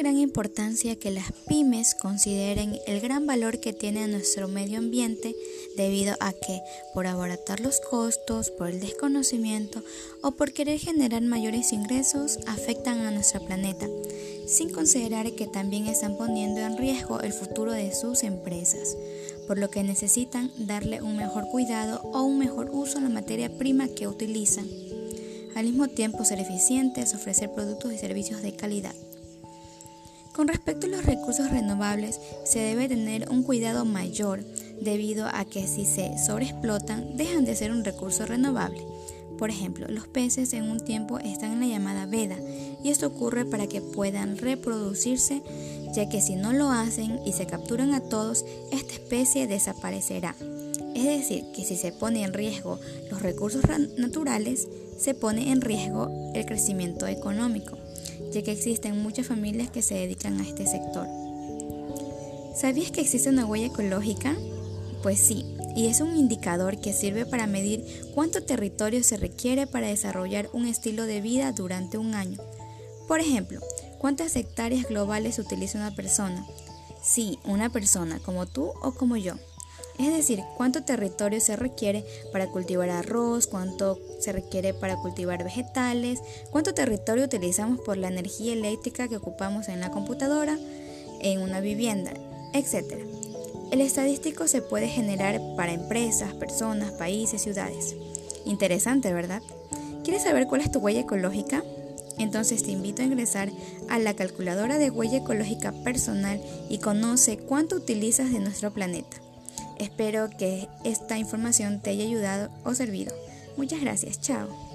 gran importancia que las pymes consideren el gran valor que tiene nuestro medio ambiente debido a que, por abaratar los costos, por el desconocimiento o por querer generar mayores ingresos, afectan a nuestro planeta, sin considerar que también están poniendo en riesgo el futuro de sus empresas, por lo que necesitan darle un mejor cuidado o un mejor uso a la materia prima que utilizan. Al mismo tiempo ser eficientes, ofrecer productos y servicios de calidad. Con respecto a los recursos renovables, se debe tener un cuidado mayor debido a que si se sobreexplotan dejan de ser un recurso renovable. Por ejemplo, los peces en un tiempo están en la llamada veda y esto ocurre para que puedan reproducirse, ya que si no lo hacen y se capturan a todos, esta especie desaparecerá. Es decir, que si se pone en riesgo los recursos naturales, se pone en riesgo el crecimiento económico ya que existen muchas familias que se dedican a este sector. ¿Sabías que existe una huella ecológica? Pues sí, y es un indicador que sirve para medir cuánto territorio se requiere para desarrollar un estilo de vida durante un año. Por ejemplo, ¿cuántas hectáreas globales utiliza una persona? Sí, una persona, como tú o como yo. Es decir, cuánto territorio se requiere para cultivar arroz, cuánto se requiere para cultivar vegetales, cuánto territorio utilizamos por la energía eléctrica que ocupamos en la computadora, en una vivienda, etc. El estadístico se puede generar para empresas, personas, países, ciudades. Interesante, ¿verdad? ¿Quieres saber cuál es tu huella ecológica? Entonces te invito a ingresar a la calculadora de huella ecológica personal y conoce cuánto utilizas de nuestro planeta. Espero que esta información te haya ayudado o servido. Muchas gracias, chao.